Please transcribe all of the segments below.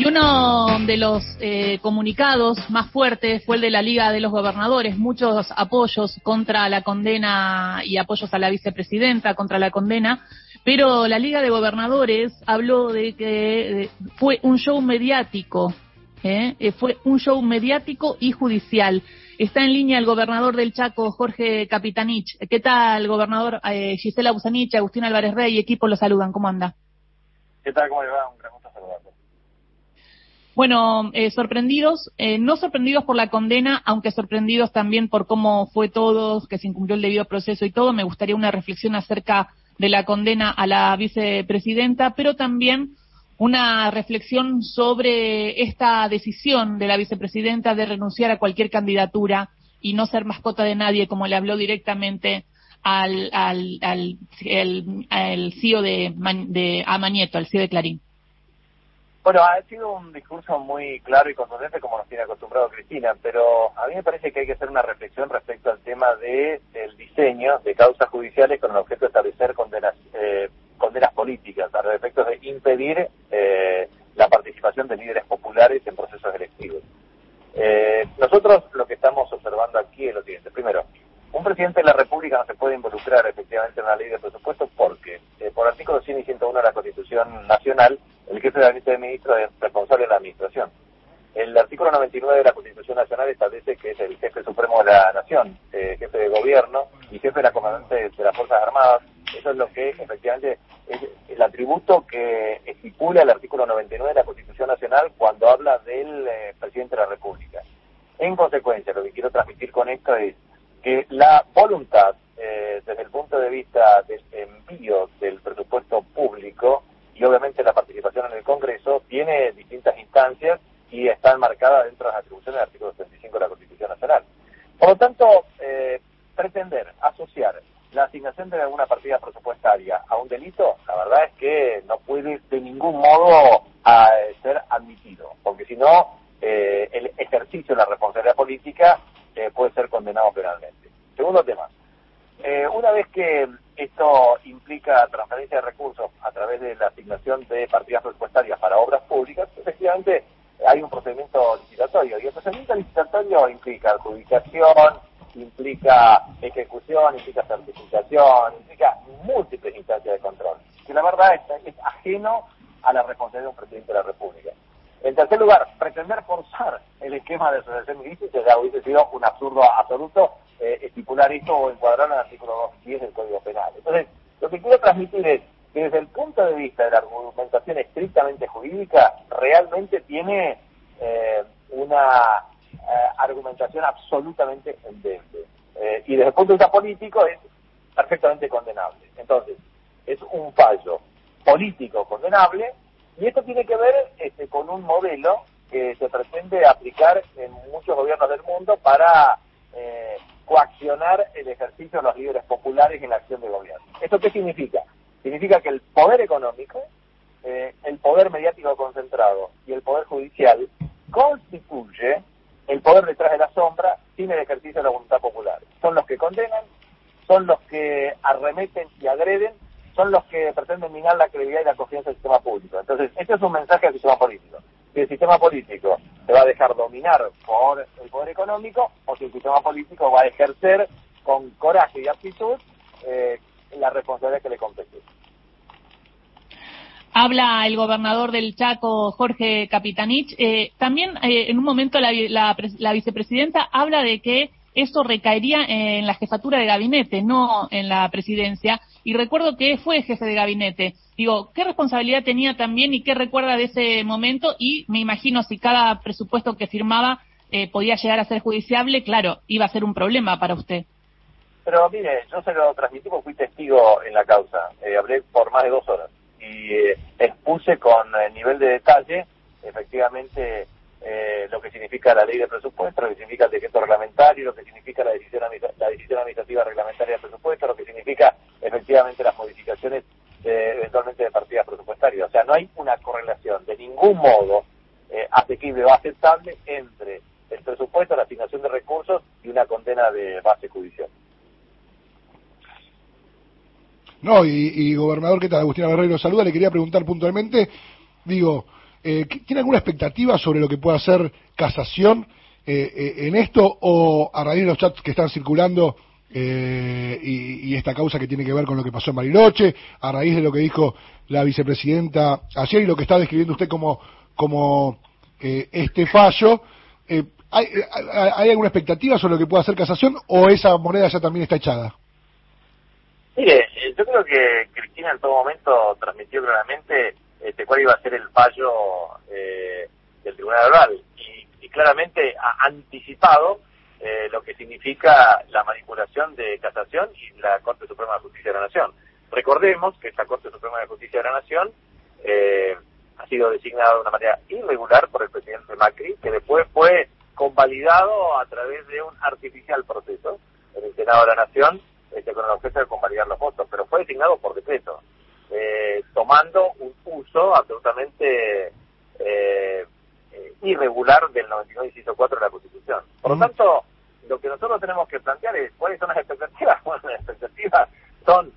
Y uno de los eh, comunicados más fuertes fue el de la Liga de los Gobernadores. Muchos apoyos contra la condena y apoyos a la vicepresidenta contra la condena. Pero la Liga de Gobernadores habló de que fue un show mediático. ¿eh? ¿eh? Fue un show mediático y judicial. Está en línea el gobernador del Chaco, Jorge Capitanich. ¿Qué tal, gobernador? Eh, Gisela Busanich, Agustín Álvarez Rey y equipo lo saludan. ¿Cómo anda? ¿Qué tal? ¿Cómo le va? Un gran. Bueno, eh, sorprendidos, eh, no sorprendidos por la condena, aunque sorprendidos también por cómo fue todo, que se incumplió el debido proceso y todo. Me gustaría una reflexión acerca de la condena a la vicepresidenta, pero también una reflexión sobre esta decisión de la vicepresidenta de renunciar a cualquier candidatura y no ser mascota de nadie, como le habló directamente al, al, CEO de, de Amanieto, al CEO de Clarín. Bueno, ha sido un discurso muy claro y contundente como nos tiene acostumbrado Cristina, pero a mí me parece que hay que hacer una reflexión respecto al tema de del diseño de causas judiciales con el objeto de establecer condenas, eh, condenas políticas a efectos de impedir eh, la participación de líderes populares en procesos electivos. Eh, nosotros lo que estamos observando aquí es lo siguiente. Primero, un presidente de la República no se puede involucrar efectivamente en una ley de presupuesto porque, eh, por artículo 100 y 101 de la Constitución Nacional, el jefe de gabinete de ministros es responsable de la administración. El artículo 99 de la Constitución Nacional establece que es el jefe supremo de la nación, eh, jefe de gobierno y jefe de la comandante de las Fuerzas Armadas. Eso es lo que efectivamente es el atributo que estipula el artículo 99 de la Constitución Nacional cuando habla del eh, presidente de la República. En consecuencia, lo que quiero transmitir con esto es que la voluntad, eh, desde el punto de vista del envío del presupuesto público y obviamente la participación en el Congreso, tiene distintas instancias y está enmarcada dentro de las atribuciones del artículo 35 de la Constitución Nacional. Por lo tanto, eh, pretender asociar la asignación de alguna partida presupuestaria a un delito, la verdad es que no puede de ningún modo eh, ser admitido, porque si no, el ejercicio de la responsabilidad política eh, puede ser condenado penalmente. Segundo tema, eh, una vez que esto implica transferencia de recursos a través de la asignación de partidas presupuestarias para obras públicas, efectivamente hay un procedimiento licitatorio y el procedimiento licitatorio implica adjudicación, implica ejecución, implica certificación, implica múltiples instancias de control, que la verdad es, es ajeno a la responsabilidad de un presidente de la República. En tercer lugar, pretender forzar el esquema de asociación ilícita ya hubiese sido un absurdo absoluto eh, estipular esto o encuadrar en el artículo 210 del Código Penal. Entonces, lo que quiero transmitir es que desde el punto de vista de la argumentación estrictamente jurídica, realmente tiene eh, una eh, argumentación absolutamente endeble. y desde el punto de vista político es perfectamente condenable. Entonces, es un fallo político condenable y esto tiene que ver este, con un modelo que se pretende aplicar en muchos gobiernos del mundo para eh, coaccionar el ejercicio de los líderes populares en la acción de gobierno. ¿Esto qué significa? Significa que el poder económico, eh, el poder mediático concentrado y el poder judicial constituye el poder detrás de la sombra sin el ejercicio de la voluntad popular. Son los que condenan, son los que arremeten y agreden son los que pretenden minar la credibilidad y la confianza del sistema público. Entonces, este es un mensaje al sistema político. Si el sistema político se va a dejar dominar por el poder económico o si el sistema político va a ejercer con coraje y aptitud eh, la responsabilidad que le compete. Habla el gobernador del Chaco, Jorge Capitanich. Eh, también eh, en un momento la, la vicepresidenta habla de que eso recaería en la jefatura de gabinete, no en la presidencia. Y recuerdo que fue jefe de gabinete. Digo, ¿qué responsabilidad tenía también y qué recuerda de ese momento? Y me imagino si cada presupuesto que firmaba eh, podía llegar a ser judiciable, claro, iba a ser un problema para usted. Pero mire, yo se lo transmití porque fui testigo en la causa. Eh, hablé por más de dos horas y eh, expuse con el nivel de detalle, efectivamente, eh, lo que significa la ley de presupuesto, lo que significa el decreto reglamentario, lo que significa la decisión, la decisión administrativa reglamentaria del presupuesto, lo que significa efectivamente las modificaciones eventualmente de partidas presupuestarias. O sea, no hay una correlación de ningún modo eh, asequible o aceptable entre el presupuesto, la asignación de recursos y una condena de base judicial. No, y, y gobernador, ¿qué tal? Agustín Barreiro saluda, le quería preguntar puntualmente, digo, ¿tiene alguna expectativa sobre lo que pueda hacer casación en esto o a raíz de los chats que están circulando y, esta causa que tiene que ver con lo que pasó en Bariloche, a raíz de lo que dijo la vicepresidenta ayer y lo que está describiendo usted como, como este fallo, ¿Hay, ¿Hay alguna expectativa sobre lo que pueda hacer casación o esa moneda ya también está echada? Mire, eh, yo creo que Cristina en todo momento transmitió claramente este, cuál iba a ser el fallo eh, del Tribunal Oral y, claramente ha anticipado eh, lo que significa la manipulación de casación y la Corte Suprema de Justicia de la Nación. Recordemos que esta Corte Suprema de Justicia de la Nación ha sido designada de una manera irregular por el presidente Macri, que después fue convalidado a través de un artificial proceso en el Senado de la Nación este, con el objeto de convalidar los votos, pero fue designado por decreto, eh, tomando un uso absolutamente eh, eh irregular del 99 inciso 4 de la Constitución. Por lo tanto, lo que nosotros tenemos que plantear es cuáles son las expectativas. Bueno, las expectativas son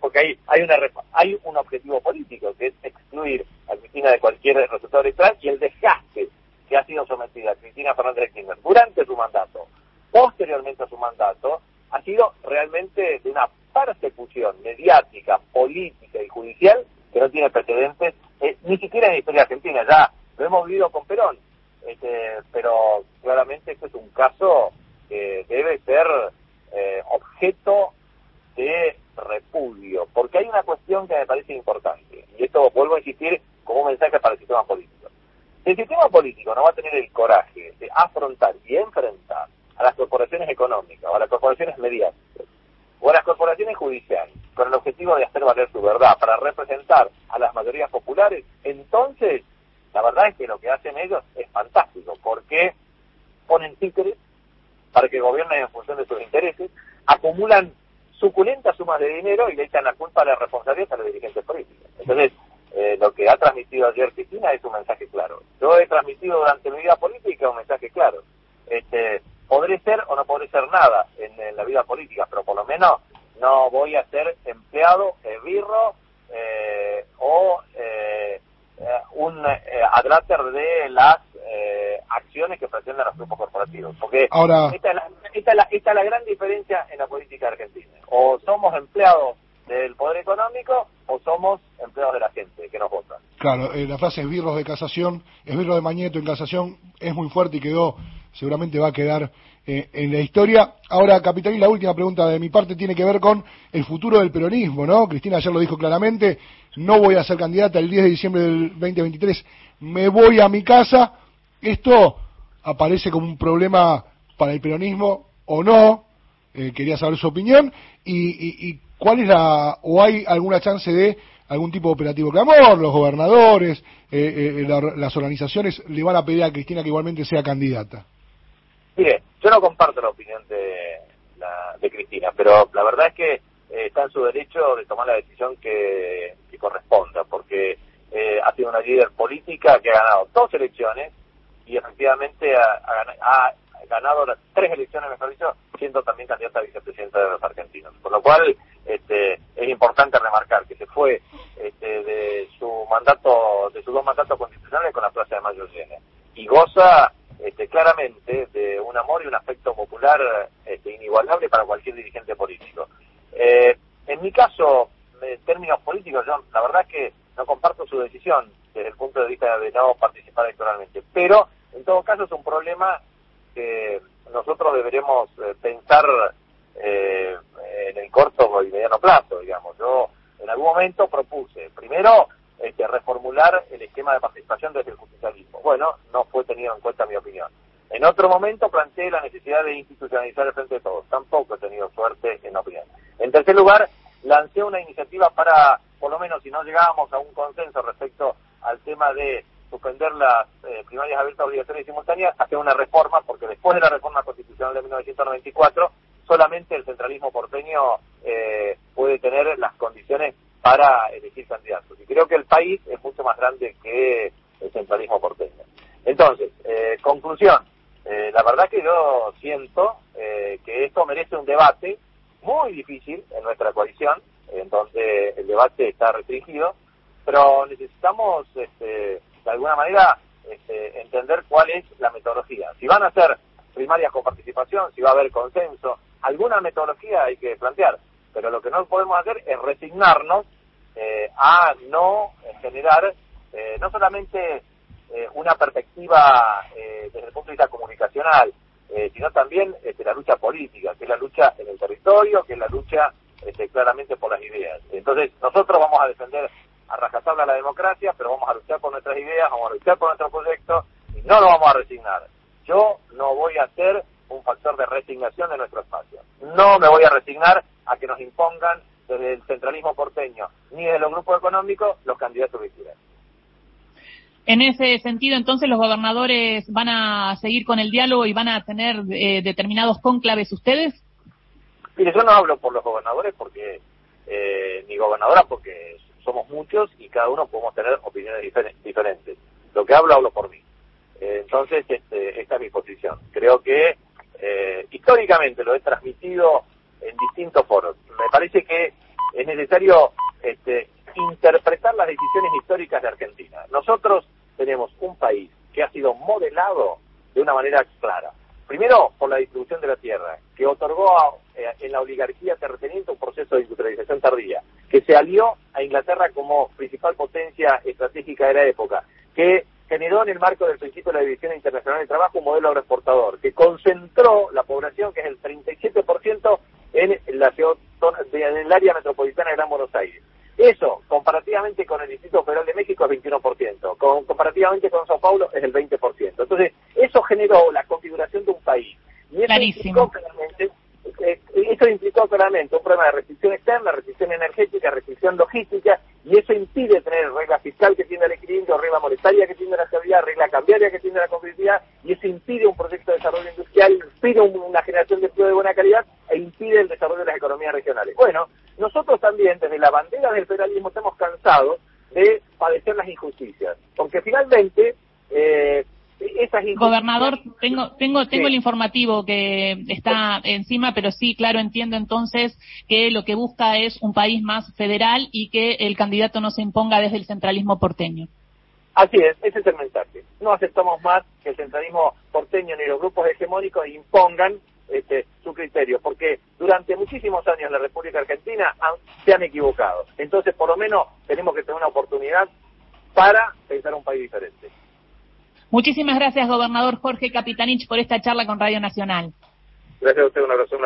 porque hay, hay, una, hay un objetivo político, que es excluir a Cristina de cualquier resultado electoral y el desgaste que ha sido sometida Cristina Fernández Kirchner durante su mandato, posteriormente a su mandato, ha sido realmente de una persecución mediática, política y judicial que no tiene precedentes, eh, ni siquiera en la historia argentina, ya lo hemos vivido con Perón, este, pero claramente este es un caso que debe ser eh, objeto de repudio, porque hay una cuestión que me parece importante, y esto vuelvo a insistir como un mensaje para el sistema político. El sistema político no va a tener el coraje de afrontar y enfrentar a las corporaciones económicas o a las corporaciones mediáticas o a las corporaciones judiciales con el objetivo de hacer valer su verdad para representar a las mayorías populares, entonces la verdad es que lo que hacen ellos es fantástico porque ponen títeres para que gobiernen en función de sus intereses, acumulan suculentas sumas de dinero y le echan la culpa de la responsabilidad a los dirigentes políticos. Entonces, eh, lo que ha transmitido ayer Cristina es un mensaje claro. Yo he transmitido durante mi vida política un mensaje claro. Este, podré ser o no podré ser nada en, la vida política, pero por lo menos no voy a ser empleado, esbirro eh, o eh, eh un eh, adláter de las acciones que pretenden los grupos corporativos. Porque Ahora... esta, es la, esta, la, esta es la gran diferencia en la política argentina. O somos empleados del poder económico o somos empleados de la gente que nos vota. Claro, eh, la frase esbirros de casación, esbirros de Mañeto en casación es muy fuerte y quedó, seguramente va a quedar eh, en la historia. Ahora, Capitán, la última pregunta de mi parte tiene que ver con el futuro del peronismo, ¿no? Cristina ayer lo dijo claramente, no voy a ser candidata el 10 de diciembre del 2023, me voy a mi casa. Esto aparece como un problema para el peronismo o no, eh, quería saber su opinión, y, y ¿Cuál es la, o hay alguna chance de algún tipo de operativo clamor? Los gobernadores, eh, eh, las organizaciones le van a pedir a Cristina que igualmente sea candidata. Mire, yo no comparto la opinión de, de Cristina, pero la verdad es que eh, está en su derecho de tomar la decisión que, corresponda, porque ha sido una líder política que ha ganado dos elecciones y efectivamente ha, ganado las tres elecciones, mejor dicho, siendo también candidata a vicepresidenta de los argentinos. Por lo cual, este, es importante remarcar que se fue este, de su mandato, de sus dos mandatos constitucionales con la Plaza de Mayo llena y goza este, claramente de un amor y un afecto popular este, inigualable para cualquier dirigente político. Eh, en mi caso, en términos políticos, yo la verdad es que no comparto su decisión desde el punto de vista de no participar electoralmente, pero en todo caso es un problema que nosotros deberemos eh, pensar eh, en el corto y mediano plazo, digamos. Yo en algún momento propuse, primero, este, reformular el esquema de participación desde el justicialismo. Bueno, no fue tenido en cuenta mi opinión. En otro momento planteé la necesidad de institucionalizar el frente de todos. Tampoco he tenido suerte en opinión. En tercer lugar, lancé una iniciativa para, por lo menos si no llegábamos a un consenso respecto al tema de suspender las eh, primarias abiertas obligatorias y simultáneas, hacer una reforma, porque después de la reforma constitucional de 1994, solamente el centralismo porteño eh, puede tener las condiciones para elegir candidatos. Y creo que el país es mucho más grande que el centralismo porteño. Entonces, eh, conclusión, eh, la verdad que yo siento que esto merece un debate muy difícil en nuestra coalición, en donde el debate está restringido, pero necesitamos, este, alguna manera, este, entender cuál es la metodología. Si van a ser primarias con participación, si va a haber consenso, alguna metodología hay que plantear, pero lo que no podemos hacer es resignarnos eh, a no generar eh, no solamente eh, una perspectiva desde el punto de vista comunicacional, sino también este, la lucha política, que es la lucha en el territorio, que es la lucha este, claramente por las ideas. Entonces, nosotros vamos a defender a rajatabla la democracia, pero vamos a luchar por nuestras ideas, vamos a luchar por nuestro proyecto y no nos vamos a resignar. Yo no voy a ser un factor de resignación de nuestro espacio. No me voy a resignar a que nos impongan desde el centralismo porteño ni de los grupos económicos los candidatos que quieran. En ese sentido, entonces, los gobernadores van a seguir con el diálogo y van a tener eh, determinados cónclaves ustedes. Mire, yo no hablo por los gobernadores porque eh, ni gobernadora porque somos muchos y cada uno podemos tener opiniones diferentes. Lo que hablo, hablo por mí. Eh, entonces, este, esta es mi posición. Creo que eh, históricamente lo he transmitido en distintos foros. Me parece que es necesario este, interpretar las decisiones históricas de Argentina. Nosotros tenemos un país que ha sido modelado de una manera clara. Primero, por la distribución de la tierra, que otorgó eh, en la oligarquía terrateniente un proceso de industrialización tardía, que se alió a Inglaterra como principal potencia estratégica de la época, que generó en el marco del principio de la División Internacional de Trabajo un modelo agroexportador, que concentró la población, que es el 37%, en, la, en el área metropolitana de Gran Buenos Aires. Eso, comparativamente con el Distrito Federal de México, es 21%. Con, comparativamente con Sao Paulo, es el 20%. Entonces, eso generó la configuración de un país. Y eso implicó claramente, eh, eso implicó claramente un problema de restricción externa, restricción energética, restricción logística, y eso impide tener regla fiscal que tiene el equilibrio, regla monetaria que tiene la estabilidad, regla cambiaria que tiene la competitividad, y eso impide un proyecto de desarrollo industrial, impide una generación de empleo de buena calidad e impide el desarrollo de las economías regionales. Bueno, nosotros también, desde la bandera del federalismo, estamos cansados de padecer las injusticias, porque finalmente eh, esas injusticias... Gobernador, tengo, tengo, tengo el informativo que está encima, pero sí, claro, entiendo entonces que lo que busca es un país más federal y que el candidato no se imponga desde el centralismo porteño. Así es, ese es el mensaje. No aceptamos más que el centralismo porteño ni los grupos hegemónicos impongan este, su criterio, porque durante muchísimos años la República Argentina se han equivocado. Entonces, por lo menos, tenemos que tener una oportunidad para pensar un país diferente. Muchísimas gracias, gobernador Jorge Capitanich, por esta charla con Radio Nacional. Gracias a usted, una abrazo.